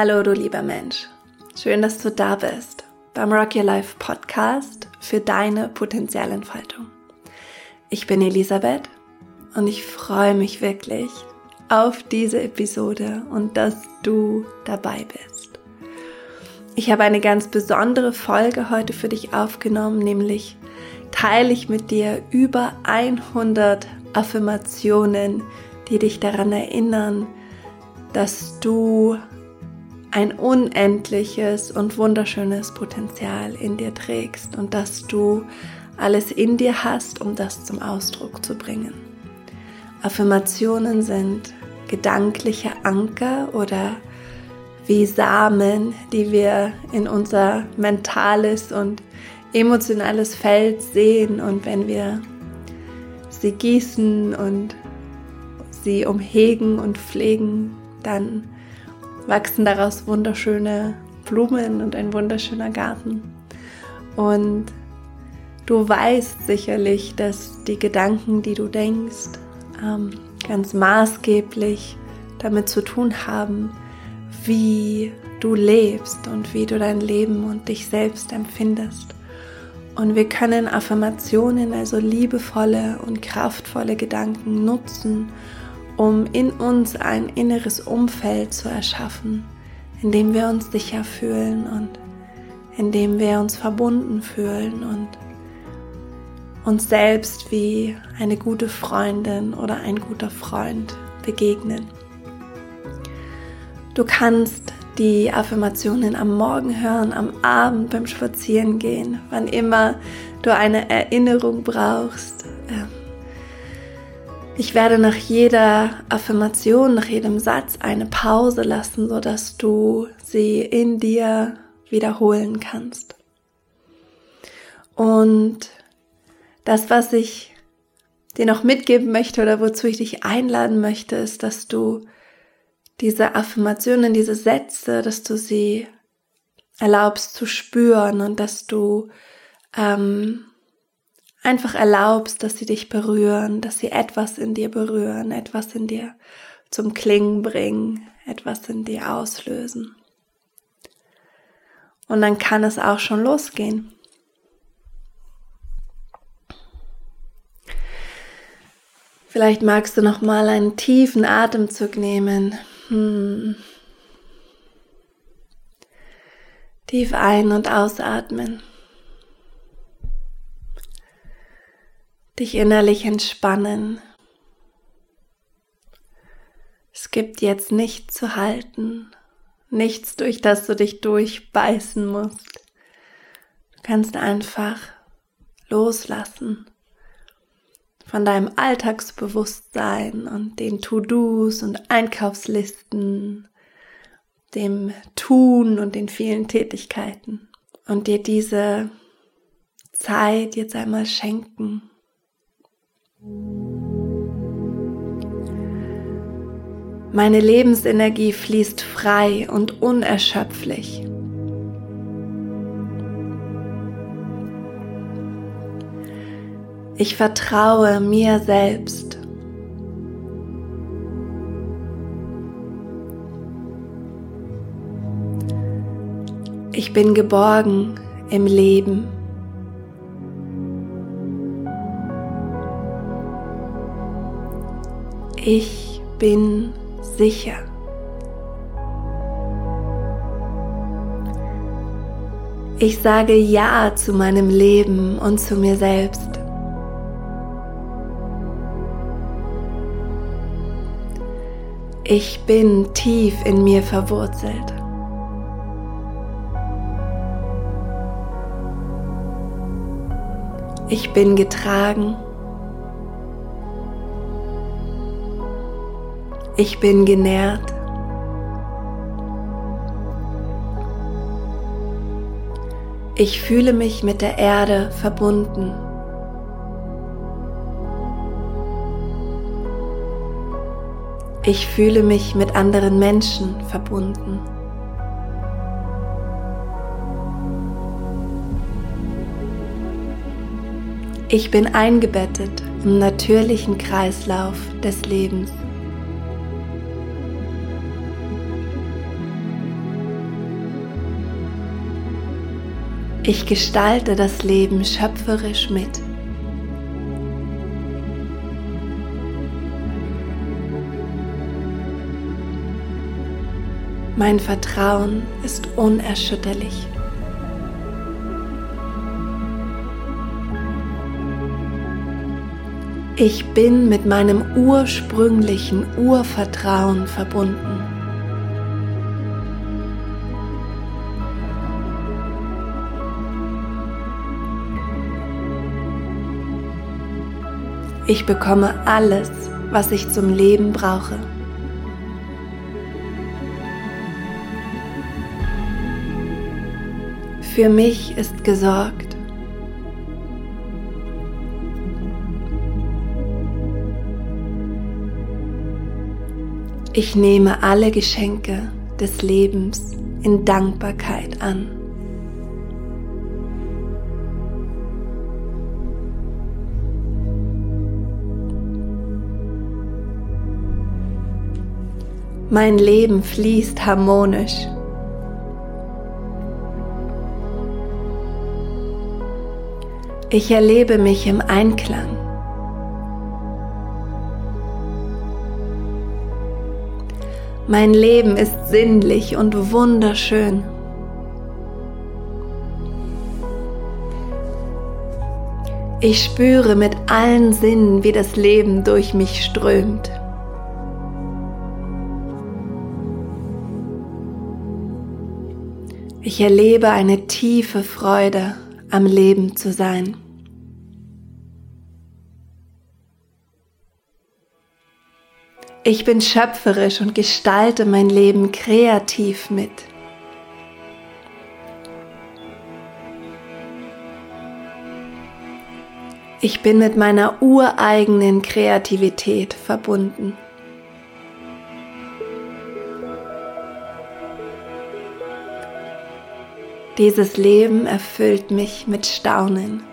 Hallo, du lieber Mensch. Schön, dass du da bist beim Rock Your Life Podcast für deine Potenzialentfaltung. Ich bin Elisabeth und ich freue mich wirklich auf diese Episode und dass du dabei bist. Ich habe eine ganz besondere Folge heute für dich aufgenommen, nämlich teile ich mit dir über 100 Affirmationen, die dich daran erinnern, dass du ein unendliches und wunderschönes Potenzial in dir trägst und dass du alles in dir hast, um das zum Ausdruck zu bringen. Affirmationen sind gedankliche Anker oder wie Samen, die wir in unser mentales und emotionales Feld sehen und wenn wir sie gießen und sie umhegen und pflegen, dann wachsen daraus wunderschöne Blumen und ein wunderschöner Garten. Und du weißt sicherlich, dass die Gedanken, die du denkst, ähm, ganz maßgeblich damit zu tun haben, wie du lebst und wie du dein Leben und dich selbst empfindest. Und wir können Affirmationen, also liebevolle und kraftvolle Gedanken nutzen, um in uns ein inneres Umfeld zu erschaffen, in dem wir uns sicher fühlen und in dem wir uns verbunden fühlen und uns selbst wie eine gute Freundin oder ein guter Freund begegnen. Du kannst die Affirmationen am Morgen hören, am Abend beim Spazierengehen, wann immer du eine Erinnerung brauchst. Ich werde nach jeder Affirmation, nach jedem Satz eine Pause lassen, sodass du sie in dir wiederholen kannst. Und das, was ich dir noch mitgeben möchte oder wozu ich dich einladen möchte, ist, dass du diese Affirmationen, diese Sätze, dass du sie erlaubst zu spüren und dass du ähm, einfach erlaubst, dass sie dich berühren, dass sie etwas in dir berühren, etwas in dir zum Klingen bringen, etwas in dir auslösen. Und dann kann es auch schon losgehen. Vielleicht magst du noch mal einen tiefen Atemzug nehmen. Hm. Tief ein- und ausatmen. Dich innerlich entspannen. Es gibt jetzt nichts zu halten, nichts, durch das du dich durchbeißen musst. Du kannst einfach loslassen von deinem Alltagsbewusstsein und den To-Dos und Einkaufslisten, dem Tun und den vielen Tätigkeiten und dir diese Zeit jetzt einmal schenken meine Lebensenergie fließt frei und unerschöpflich. Ich vertraue mir selbst. Ich bin geborgen im Leben. Ich bin sicher. Ich sage Ja zu meinem Leben und zu mir selbst. Ich bin tief in mir verwurzelt. Ich bin getragen. Ich bin genährt. Ich fühle mich mit der Erde verbunden. Ich fühle mich mit anderen Menschen verbunden. Ich bin eingebettet im natürlichen Kreislauf des Lebens. Ich gestalte das Leben schöpferisch mit. Mein Vertrauen ist unerschütterlich. Ich bin mit meinem ursprünglichen Urvertrauen verbunden. Ich bekomme alles, was ich zum Leben brauche. Für mich ist gesorgt. Ich nehme alle Geschenke des Lebens in Dankbarkeit an. Mein Leben fließt harmonisch. Ich erlebe mich im Einklang. Mein Leben ist sinnlich und wunderschön. Ich spüre mit allen Sinnen, wie das Leben durch mich strömt. Ich erlebe eine tiefe Freude am Leben zu sein. Ich bin schöpferisch und gestalte mein Leben kreativ mit. Ich bin mit meiner ureigenen Kreativität verbunden. Dieses Leben erfüllt mich mit Staunen.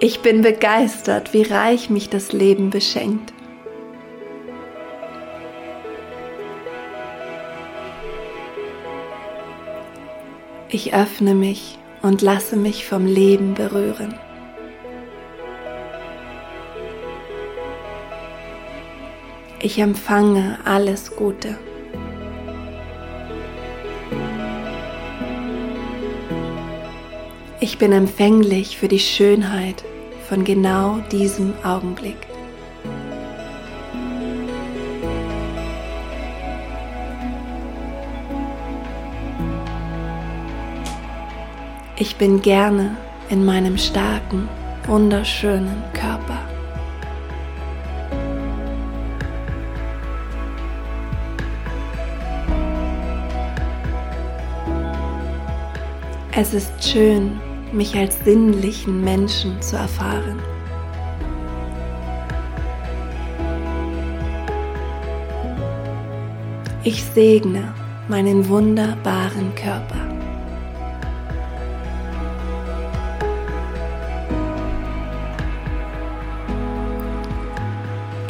Ich bin begeistert, wie reich mich das Leben beschenkt. Ich öffne mich und lasse mich vom Leben berühren. Ich empfange alles Gute. Ich bin empfänglich für die Schönheit von genau diesem Augenblick. Ich bin gerne in meinem starken, wunderschönen Körper. Es ist schön, mich als sinnlichen Menschen zu erfahren. Ich segne meinen wunderbaren Körper.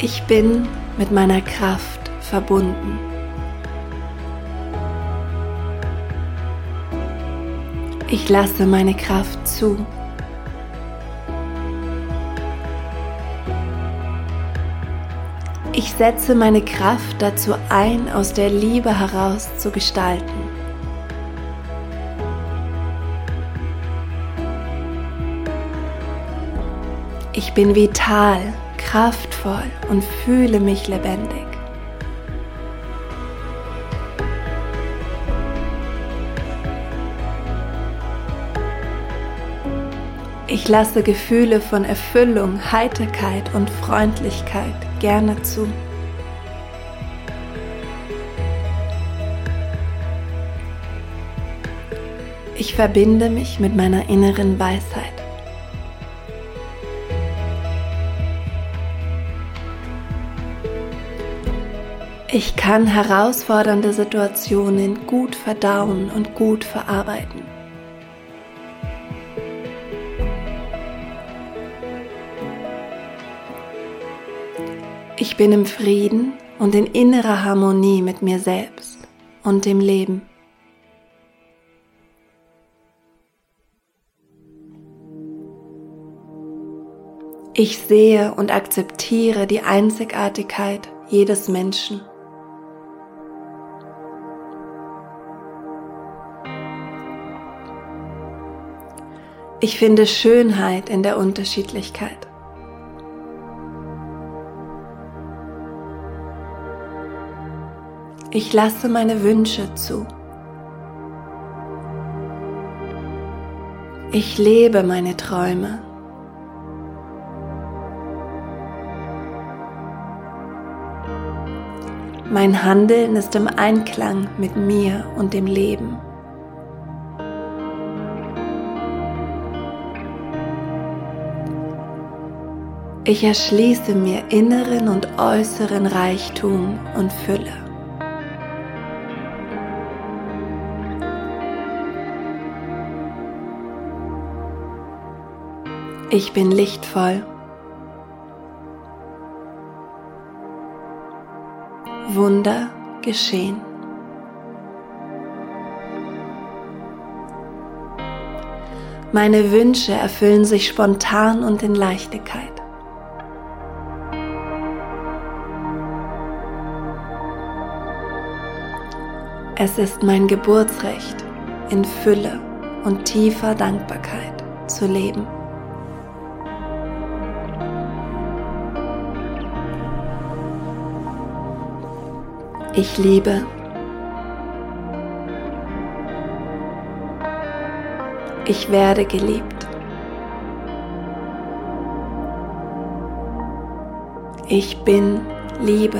Ich bin mit meiner Kraft verbunden. Ich lasse meine Kraft zu. Ich setze meine Kraft dazu ein, aus der Liebe heraus zu gestalten. Ich bin vital, kraftvoll und fühle mich lebendig. Ich lasse Gefühle von Erfüllung, Heiterkeit und Freundlichkeit gerne zu. Ich verbinde mich mit meiner inneren Weisheit. Ich kann herausfordernde Situationen gut verdauen und gut verarbeiten. Ich bin im Frieden und in innerer Harmonie mit mir selbst. und dem Leben. Ich sehe und akzeptiere die Einzigartigkeit jedes Menschen. Ich finde Schönheit in der Unterschiedlichkeit. Ich lasse meine Wünsche zu. Ich lebe meine Träume. Mein Handeln ist im Einklang mit mir und dem Leben. Ich erschließe mir inneren und äußeren Reichtum und Fülle. Ich bin lichtvoll. Wunder geschehen. Meine Wünsche erfüllen sich spontan und in Leichtigkeit. Es ist mein Geburtsrecht, in Fülle und tiefer Dankbarkeit zu leben. Ich liebe. Ich werde geliebt. Ich bin Liebe.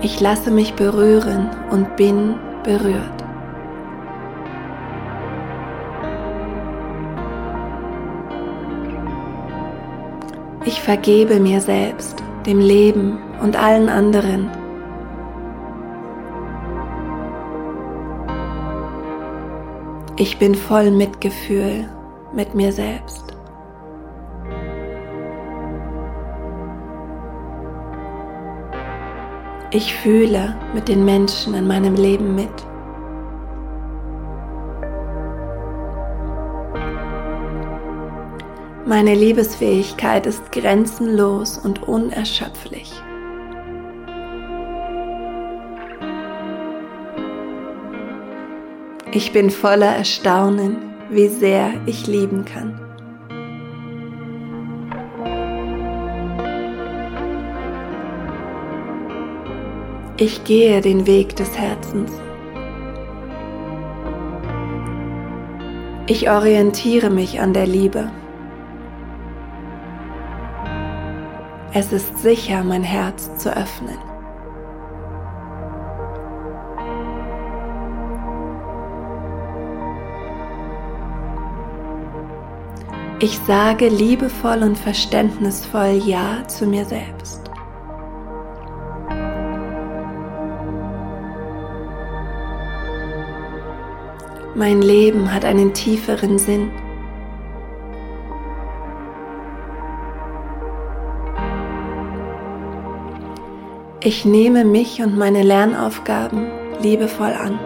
Ich lasse mich berühren und bin berührt. Ich vergebe mir selbst, dem Leben und allen anderen. Ich bin voll Mitgefühl mit mir selbst. Ich fühle mit den Menschen in meinem Leben mit. Meine Liebesfähigkeit ist grenzenlos und unerschöpflich. Ich bin voller Erstaunen, wie sehr ich lieben kann. Ich gehe den Weg des Herzens. Ich orientiere mich an der Liebe. Es ist sicher, mein Herz zu öffnen. Ich sage liebevoll und verständnisvoll Ja zu mir selbst. Mein Leben hat einen tieferen Sinn. Ich nehme mich und meine Lernaufgaben liebevoll an.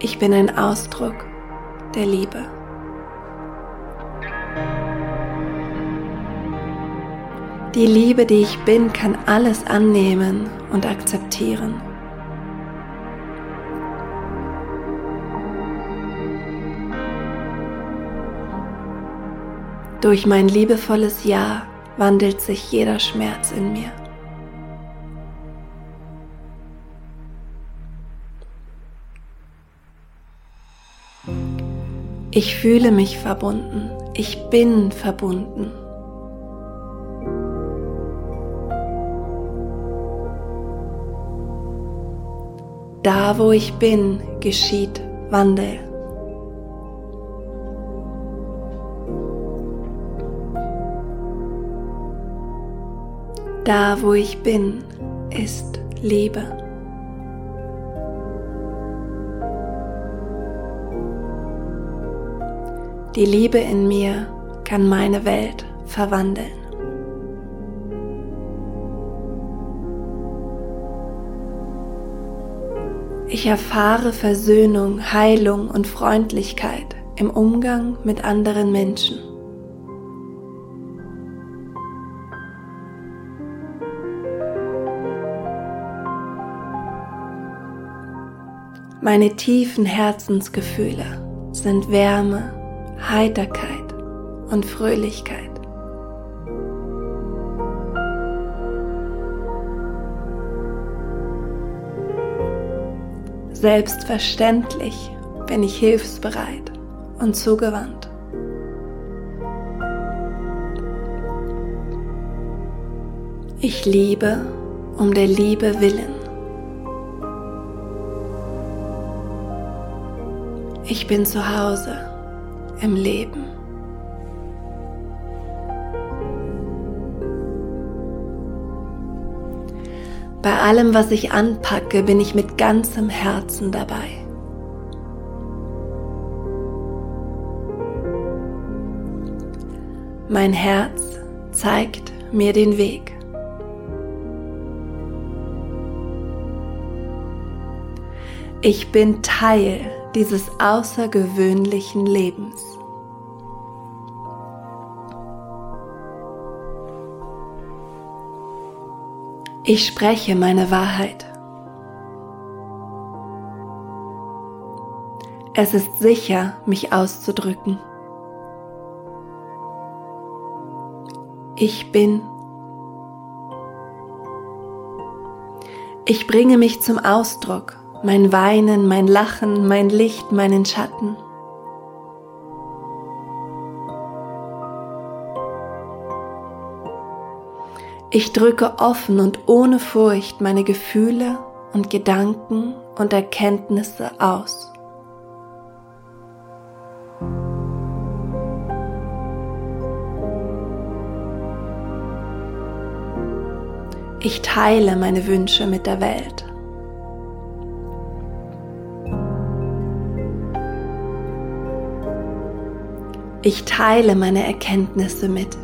Ich bin ein Ausdruck der Liebe. Die Liebe, die ich bin, kann alles annehmen und akzeptieren. Durch mein liebevolles Ja wandelt sich jeder Schmerz in mir. Ich fühle mich verbunden. Ich bin verbunden. Da, wo ich bin, geschieht Wandel. Da, wo ich bin, ist Liebe. Die Liebe in mir kann meine Welt verwandeln. Ich erfahre Versöhnung, Heilung und Freundlichkeit im Umgang mit anderen Menschen. Meine tiefen Herzensgefühle sind Wärme, Heiterkeit und Fröhlichkeit. Selbstverständlich bin ich hilfsbereit und zugewandt. Ich liebe um der Liebe willen. Ich bin zu Hause im Leben. Bei allem, was ich anpacke, bin ich mit ganzem Herzen dabei. Mein Herz zeigt mir den Weg. Ich bin Teil dieses außergewöhnlichen Lebens. Ich spreche meine Wahrheit. Es ist sicher, mich auszudrücken. Ich bin. Ich bringe mich zum Ausdruck mein Weinen, mein Lachen, mein Licht, meinen Schatten. Ich drücke offen und ohne Furcht meine Gefühle und Gedanken und Erkenntnisse aus. Ich teile meine Wünsche mit der Welt. Ich teile meine Erkenntnisse mit.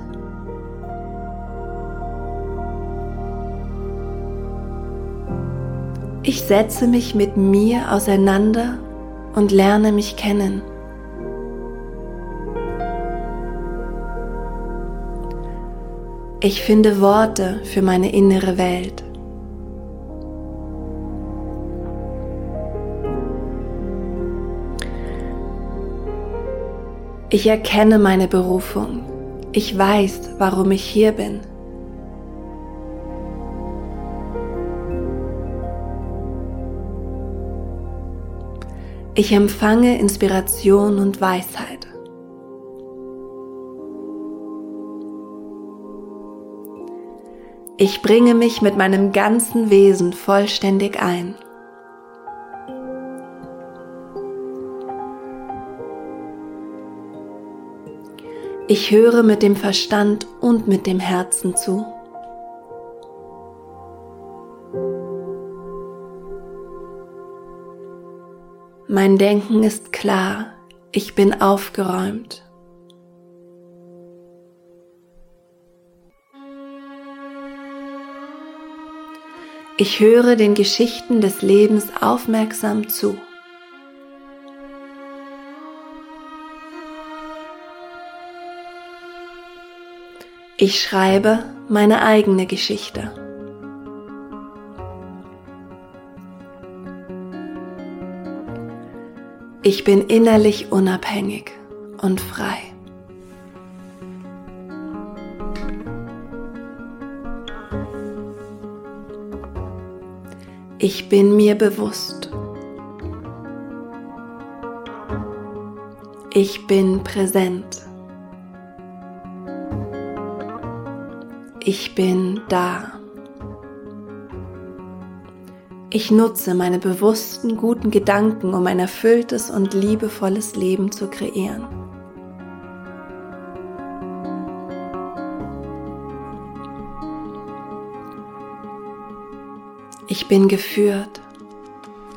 Ich setze mich mit mir auseinander und lerne mich kennen. Ich finde Worte für meine innere Welt. Ich erkenne meine Berufung. Ich weiß, warum ich hier bin. Ich empfange Inspiration und Weisheit. Ich bringe mich mit meinem ganzen Wesen vollständig ein. Ich höre mit dem Verstand und mit dem Herzen zu. Mein Denken ist klar, ich bin aufgeräumt. Ich höre den Geschichten des Lebens aufmerksam zu. Ich schreibe meine eigene Geschichte. Ich bin innerlich unabhängig und frei. Ich bin mir bewusst. Ich bin präsent. Ich bin da. Ich nutze meine bewussten, guten Gedanken, um ein erfülltes und liebevolles Leben zu kreieren. Ich bin geführt.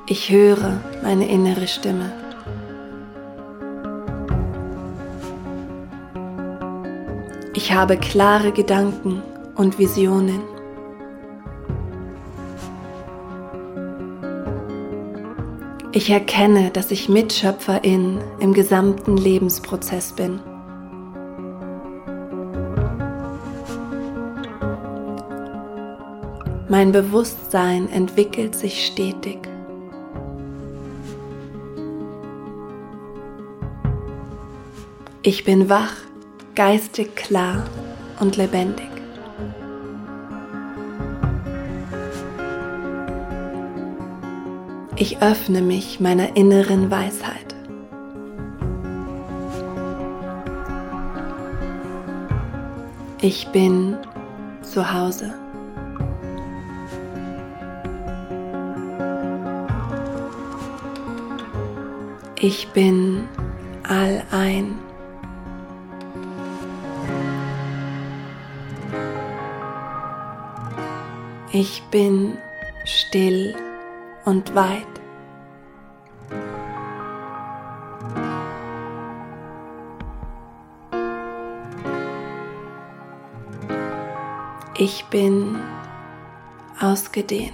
Ich höre meine innere Stimme. Ich habe klare Gedanken und Visionen. Ich erkenne, dass ich Mitschöpferin im gesamten Lebensprozess bin. Mein Bewusstsein entwickelt sich stetig. Ich bin wach, geistig klar und lebendig. Ich öffne mich meiner inneren Weisheit. Ich bin zu Hause. Ich bin allein. Ich bin still und weit. Ich bin ausgedehnt.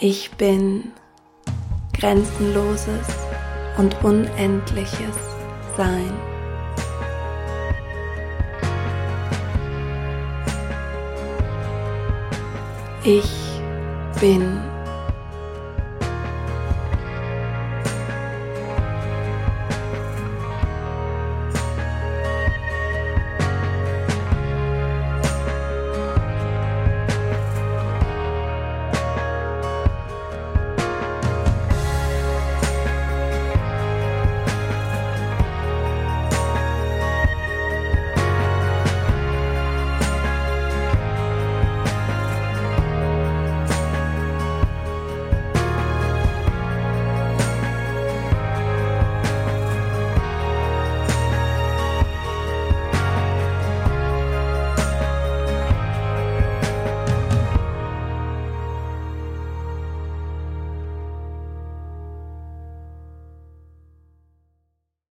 Ich bin grenzenloses und unendliches Sein. Ich bin